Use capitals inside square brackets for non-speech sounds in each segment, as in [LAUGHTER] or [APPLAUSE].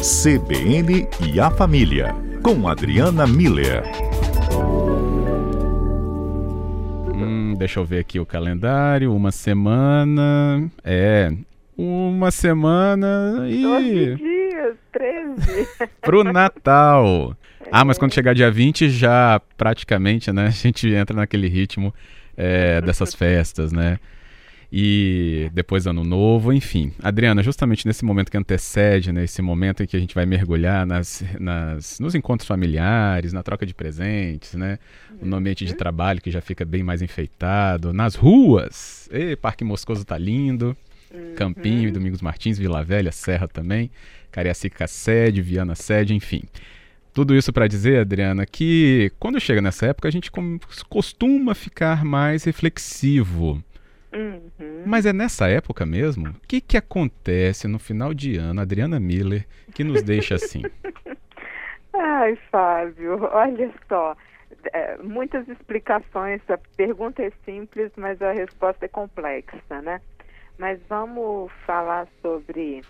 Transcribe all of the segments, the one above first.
CBN e a Família, com Adriana Miller. Hum, deixa eu ver aqui o calendário. Uma semana. É. Uma semana e. 12 dias, 13. [LAUGHS] Pro Natal. Ah, mas quando chegar dia 20 já praticamente, né? A gente entra naquele ritmo é, dessas festas, né? E depois ano novo, enfim. Adriana, justamente nesse momento que antecede, nesse né, momento em que a gente vai mergulhar nas, nas, nos encontros familiares, na troca de presentes, né? No ambiente de uhum. trabalho que já fica bem mais enfeitado, nas ruas. E, Parque Moscoso tá lindo. Uhum. Campinho, Domingos Martins, Vila Velha, Serra também, Cariacica Sede, Viana Sede, enfim. Tudo isso para dizer, Adriana, que quando chega nessa época a gente costuma ficar mais reflexivo Uhum. Mas é nessa época mesmo? O que, que acontece no final de ano, Adriana Miller, que nos deixa assim? [LAUGHS] Ai, Fábio, olha só. É, muitas explicações. A pergunta é simples, mas a resposta é complexa, né? Mas vamos falar sobre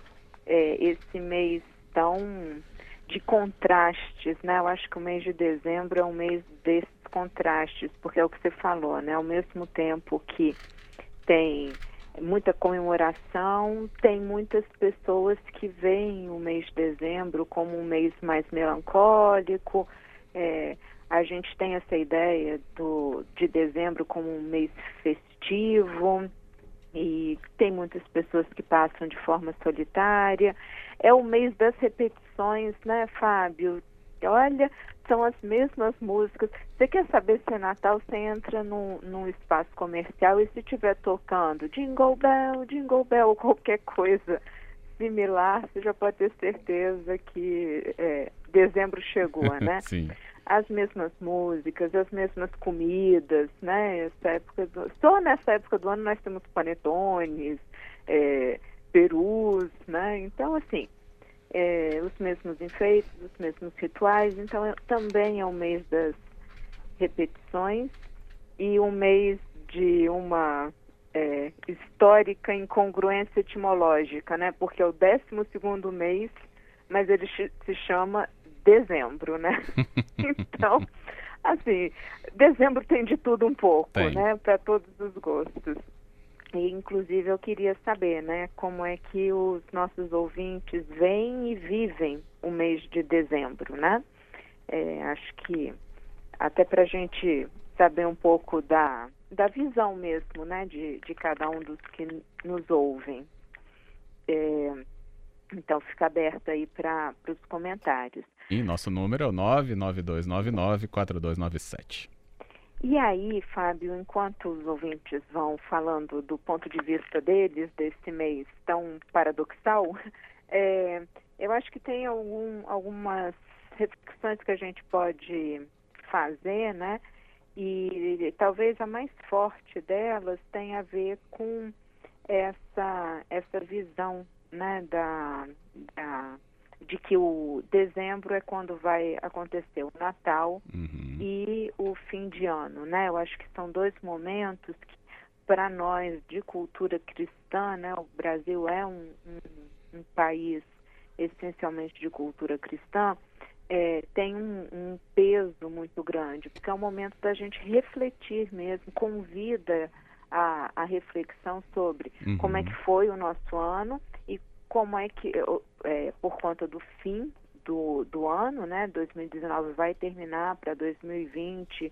é, esse mês tão de contrastes, né? Eu acho que o mês de dezembro é um mês desses contrastes, porque é o que você falou, né? Ao mesmo tempo que tem muita comemoração, tem muitas pessoas que veem o mês de dezembro como um mês mais melancólico. É, a gente tem essa ideia do, de dezembro como um mês festivo e tem muitas pessoas que passam de forma solitária. É o mês das repetições, né, Fábio? Olha, são as mesmas músicas. Você quer saber se é Natal, você entra num, num espaço comercial e se estiver tocando Jingle Bell, Jingle Bell, ou [LAUGHS] qualquer coisa similar, você já pode ter certeza que é, dezembro chegou, [LAUGHS] né? Sim. As mesmas músicas, as mesmas comidas, né? Essa época do... Só nessa época do ano nós temos panetones, é, perus, né? Então, assim, é, os mesmos enfeites, os mesmos rituais. Então, é, também é um mês das repetições e um mês de uma é, histórica incongruência etimológica, né? Porque é o 12 segundo mês, mas ele se chama dezembro, né? [LAUGHS] então, assim, dezembro tem de tudo um pouco, tem. né? Para todos os gostos. E, inclusive, eu queria saber, né, como é que os nossos ouvintes veem e vivem o mês de dezembro, né? É, acho que até para a gente saber um pouco da, da visão mesmo, né, de, de cada um dos que nos ouvem. É, então, fica aberto aí para os comentários. E nosso número é o 99299-4297. E aí, Fábio, enquanto os ouvintes vão falando do ponto de vista deles desse mês tão paradoxal, [LAUGHS] é, eu acho que tem algum, algumas reflexões que a gente pode fazer, né? E talvez a mais forte delas tenha a ver com essa, essa visão né, da, da de que o dezembro é quando vai acontecer o Natal uhum. e o fim de ano, né? Eu acho que são dois momentos que, para nós de cultura cristã, né? O Brasil é um, um, um país essencialmente de cultura cristã, é, tem um, um, peso muito grande, porque é o momento da gente refletir mesmo, convida a, a reflexão sobre uhum. como é que foi o nosso ano e como é que, é, por conta do fim do, do ano, né, 2019 vai terminar para 2020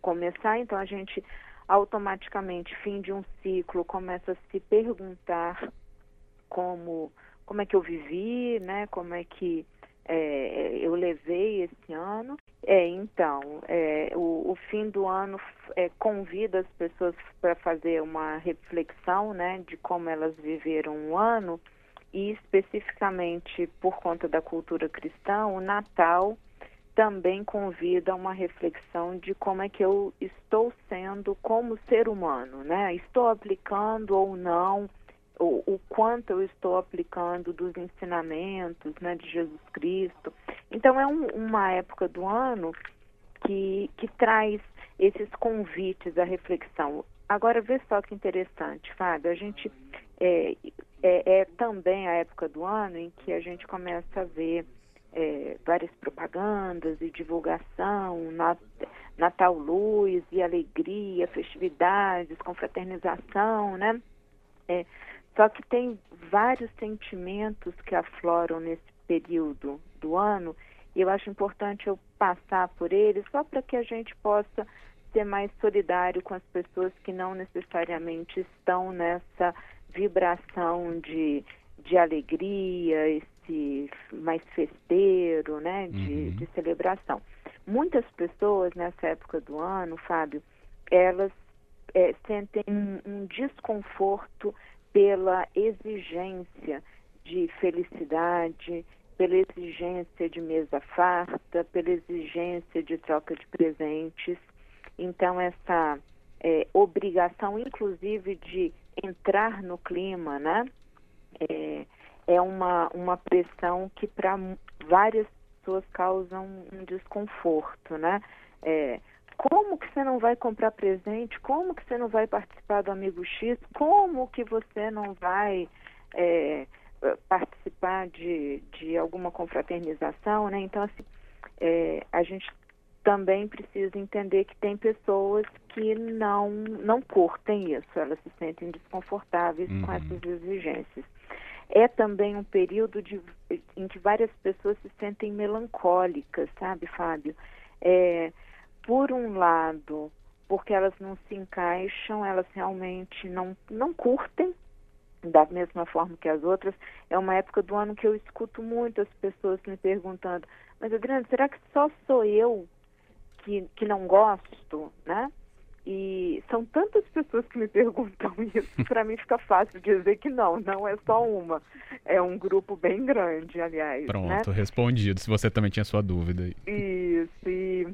começar, então a gente automaticamente, fim de um ciclo, começa a se perguntar como, como é que eu vivi, né, como é que é, eu levei esse ano. É, então, é, o, o, fim do ano é, convida as pessoas para fazer uma reflexão né, de como elas viveram o ano e especificamente por conta da cultura cristã, o Natal também convida a uma reflexão de como é que eu estou sendo como ser humano, né? Estou aplicando ou não, o, o quanto eu estou aplicando dos ensinamentos né, de Jesus Cristo. Então é um, uma época do ano que, que traz esses convites à reflexão. Agora, vê só que interessante, Fábio, a gente é, é, é, também a época do ano em que a gente começa a ver é, várias propagandas e divulgação, nat Natal luz e alegria, festividades, confraternização, né? É, só que tem vários sentimentos que afloram nesse período do ano e eu acho importante eu passar por eles só para que a gente possa ser mais solidário com as pessoas que não necessariamente estão nessa vibração de, de alegria, esse mais festeiro, né, de, uhum. de celebração. Muitas pessoas nessa época do ano, Fábio, elas é, sentem um, um desconforto pela exigência de felicidade, pela exigência de mesa farta, pela exigência de troca de presentes. Então, essa é, obrigação, inclusive, de entrar no clima, né? É, é uma, uma pressão que para várias pessoas causam um desconforto, né? É, como que você não vai comprar presente? Como que você não vai participar do Amigo X? Como que você não vai é, participar de, de alguma confraternização, né? Então, assim, é, a gente também precisa entender que tem pessoas que não não curtem isso, elas se sentem desconfortáveis uhum. com essas exigências. É também um período de, em que várias pessoas se sentem melancólicas, sabe, Fábio? É, por um lado, porque elas não se encaixam, elas realmente não, não curtem da mesma forma que as outras. É uma época do ano que eu escuto muitas pessoas me perguntando, mas Adriana, será que só sou eu que, que não gosto, né? E são tantas pessoas que me perguntam [LAUGHS] isso, para mim fica fácil dizer que não, não é só uma. É um grupo bem grande, aliás. Pronto, né? respondido, se você também tinha sua dúvida. Isso, e,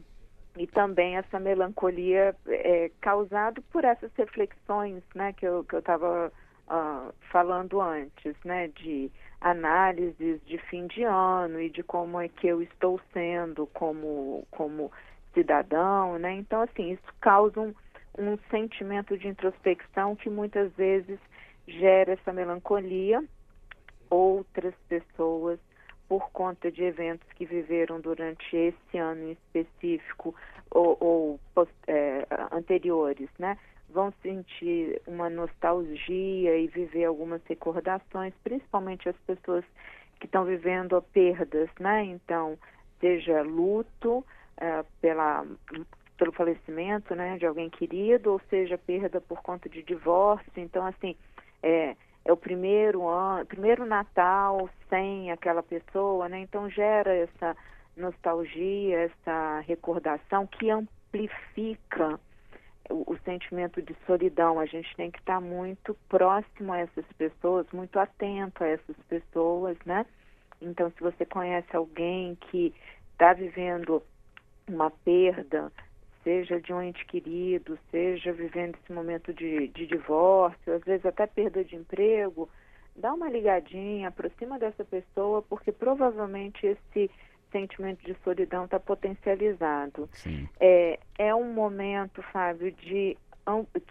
e também essa melancolia é causada por essas reflexões né, que eu estava que eu uh, falando antes, né, de análises de fim de ano e de como é que eu estou sendo como, como cidadão, né? Então, assim, isso causa um, um sentimento de introspecção que muitas vezes gera essa melancolia. Outras pessoas, por conta de eventos que viveram durante esse ano em específico ou, ou é, anteriores, né? Vão sentir uma nostalgia e viver algumas recordações, principalmente as pessoas que estão vivendo perdas, né? Então, seja luto, é, pela, pelo falecimento né, de alguém querido, ou seja, perda por conta de divórcio. Então, assim, é, é o primeiro ano, primeiro Natal sem aquela pessoa, né? Então gera essa nostalgia, essa recordação que amplifica o, o, sentimento de solidão. A gente tem que estar muito próximo a essas pessoas, muito atento a essas pessoas, né? Então, se você conhece alguém que está vivendo uma perda, seja de um ente querido, seja vivendo esse momento de, de divórcio, às vezes até perda de emprego, dá uma ligadinha, aproxima dessa pessoa, porque provavelmente esse sentimento de solidão está potencializado. É, é um momento, Fábio, de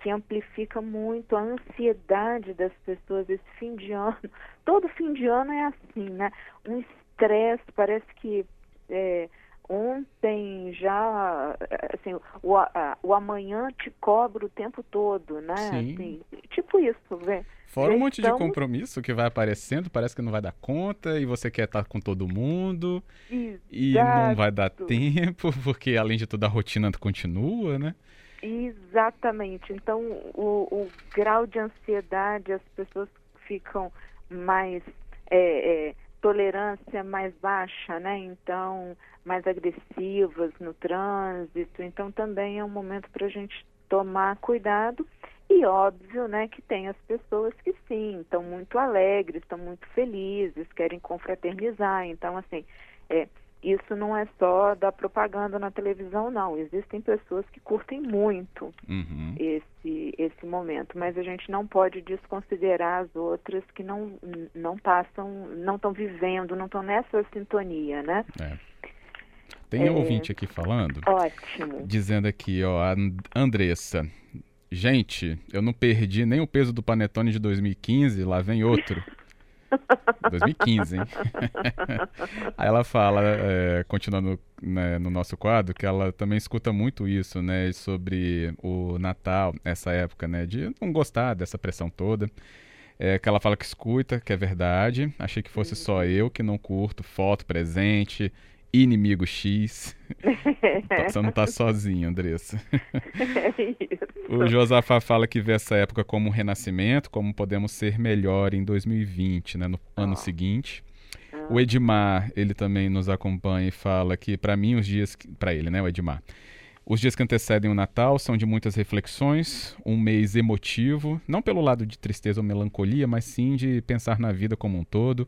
que amplifica muito a ansiedade das pessoas esse fim de ano. Todo fim de ano é assim, né? Um estresse, parece que é, ontem já assim o, a, o amanhã te cobra o tempo todo né? Assim, tipo isso vê. Fora um monte de compromisso que vai aparecendo parece que não vai dar conta e você quer estar com todo mundo Exato. e não vai dar tempo [LAUGHS] porque além de tudo a rotina continua né? Exatamente. Então o, o grau de ansiedade as pessoas ficam mais é, é, tolerância mais baixa, né? Então, mais agressivas no trânsito. Então, também é um momento para a gente tomar cuidado. E óbvio, né, que tem as pessoas que sim, estão muito alegres, estão muito felizes, querem confraternizar. Então, assim, é, isso não é só da propaganda na televisão, não. Existem pessoas que curtem muito uhum. esse, esse momento, mas a gente não pode desconsiderar as outras que não, não passam, não estão vivendo, não estão nessa sintonia, né? É. Tem um é... ouvinte aqui falando. Ótimo. Dizendo aqui, ó, a Andressa. gente, eu não perdi nem o peso do panetone de 2015, lá vem outro. [LAUGHS] 2015, hein? [LAUGHS] Aí ela fala, é, continuando né, no nosso quadro, que ela também escuta muito isso, né? Sobre o Natal, essa época, né? De não gostar dessa pressão toda. É, que ela fala que escuta, que é verdade. Achei que fosse só eu que não curto foto, presente, inimigo X. [LAUGHS] Você não tá sozinho, Andressa. [LAUGHS] É o Josafá fala que vê essa época como um renascimento, como podemos ser melhor em 2020, né, no oh. ano seguinte. Ah. O Edmar, ele também nos acompanha e fala que para mim os dias para ele, né, o Edmar. Os dias que antecedem o Natal são de muitas reflexões, um mês emotivo, não pelo lado de tristeza ou melancolia, mas sim de pensar na vida como um todo.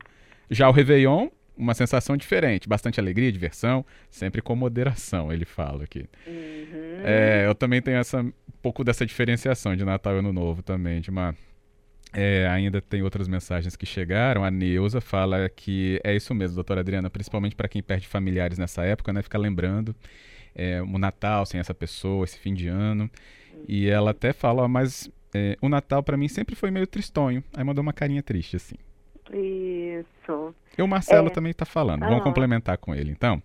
Já o Réveillon uma sensação diferente, bastante alegria, diversão, sempre com moderação, ele fala aqui. Uhum. É, eu também tenho essa um pouco dessa diferenciação de Natal e Ano Novo também, de uma é, ainda tem outras mensagens que chegaram. A Neuza fala que é isso mesmo, doutora Adriana, principalmente para quem perde familiares nessa época, né? Fica lembrando é, o Natal sem essa pessoa, esse fim de ano. E ela até fala, mas é, o Natal para mim sempre foi meio tristonho. Aí mandou uma carinha triste, assim. Isso. E o Marcelo é... também está falando. Vamos complementar com ele, então.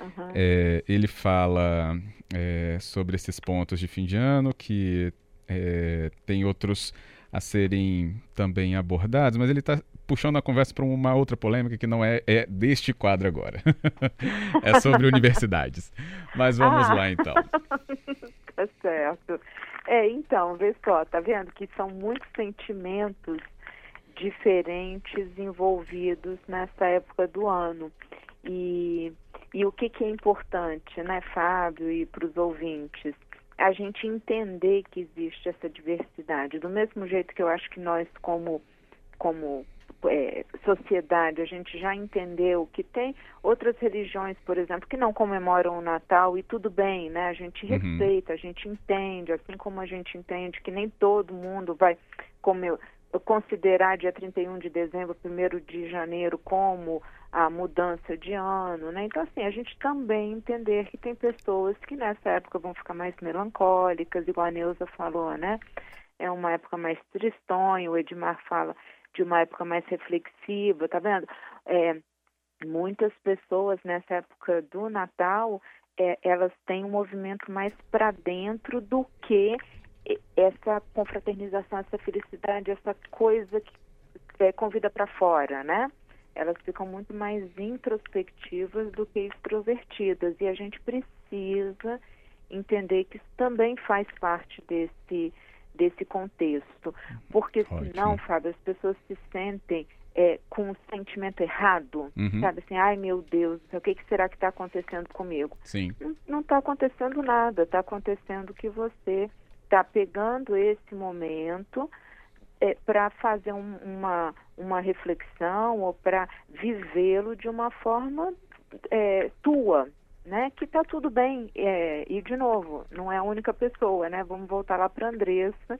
Uhum. É, ele fala é, sobre esses pontos de fim de ano, que é, tem outros a serem também abordados, mas ele está puxando a conversa para uma outra polêmica que não é, é deste quadro agora. [LAUGHS] é sobre universidades. Mas vamos ah. lá, então. [LAUGHS] tá certo. É, então, vê só, tá vendo que são muitos sentimentos diferentes envolvidos nessa época do ano. E, e o que, que é importante, né, Fábio, e para os ouvintes? A gente entender que existe essa diversidade. Do mesmo jeito que eu acho que nós, como, como é, sociedade, a gente já entendeu que tem outras religiões, por exemplo, que não comemoram o Natal e tudo bem, né? A gente uhum. respeita, a gente entende, assim como a gente entende que nem todo mundo vai comer, considerar dia 31 de dezembro, 1 de janeiro como a mudança de ano, né? Então, assim, a gente também entender que tem pessoas que nessa época vão ficar mais melancólicas, igual a Neuza falou, né? É uma época mais tristonha, o Edmar fala de uma época mais reflexiva, tá vendo? É, muitas pessoas nessa época do Natal, é, elas têm um movimento mais para dentro do que essa confraternização, essa felicidade, essa coisa que é, convida para fora, né? Elas ficam muito mais introspectivas do que extrovertidas e a gente precisa entender que isso também faz parte desse desse contexto, porque senão, Fábio, as pessoas se sentem é, com um sentimento errado, uhum. sabe assim, ai meu Deus, o que, que será que está acontecendo comigo? Sim. Não está acontecendo nada, está acontecendo que você está pegando esse momento é, para fazer um, uma, uma reflexão ou para vivê-lo de uma forma é, tua, né? Que está tudo bem. É, e, de novo, não é a única pessoa, né? Vamos voltar lá para a Andressa,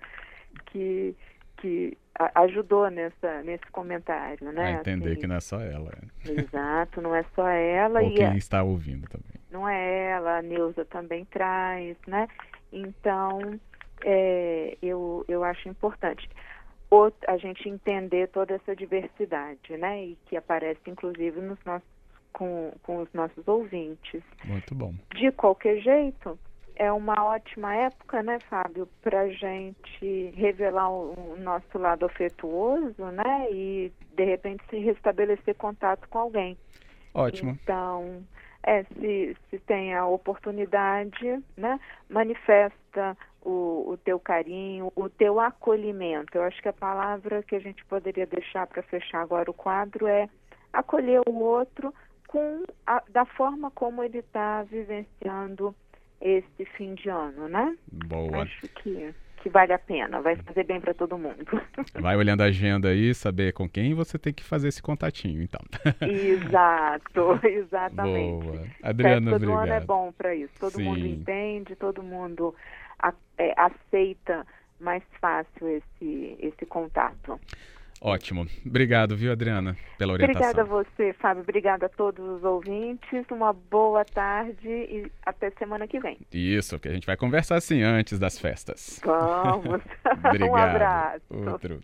que, que ajudou nessa, nesse comentário, né? A entender assim, que não é só ela. Exato, não é só ela. Ou e quem a, está ouvindo também. Não é ela, a Neuza também traz, né? Então, é, eu, eu acho importante a gente entender toda essa diversidade, né? E que aparece inclusive nos nossos, com, com os nossos ouvintes. Muito bom. De qualquer jeito, é uma ótima época, né, Fábio, para gente revelar o, o, nosso lado afetuoso, né? E de repente se restabelecer contato com alguém. Ótimo. Então, é, se, se tem a oportunidade, né, manifesta o, o teu carinho, o teu acolhimento. Eu acho que a palavra que a gente poderia deixar para fechar agora o quadro é acolher o outro com a, da forma como ele está vivenciando esse fim de ano, né? Boa. Acho que que vale a pena, vai fazer bem para todo mundo. [LAUGHS] Vai olhando a agenda aí, saber com quem você tem que fazer esse contatinho, então. Exato, [LAUGHS] exatamente. Boa. Adriana, todo obrigado. ano é bom para isso. Todo Sim. mundo entende, todo mundo é, aceita mais fácil esse, esse contato. Ótimo. Obrigado, viu, Adriana, pela orientação. Obrigada a você, Fábio. Obrigada a todos os ouvintes. Uma boa tarde e até semana que vem. Isso, que a gente vai conversar assim antes das festas. Vamos. [LAUGHS] Um abraço. Outro.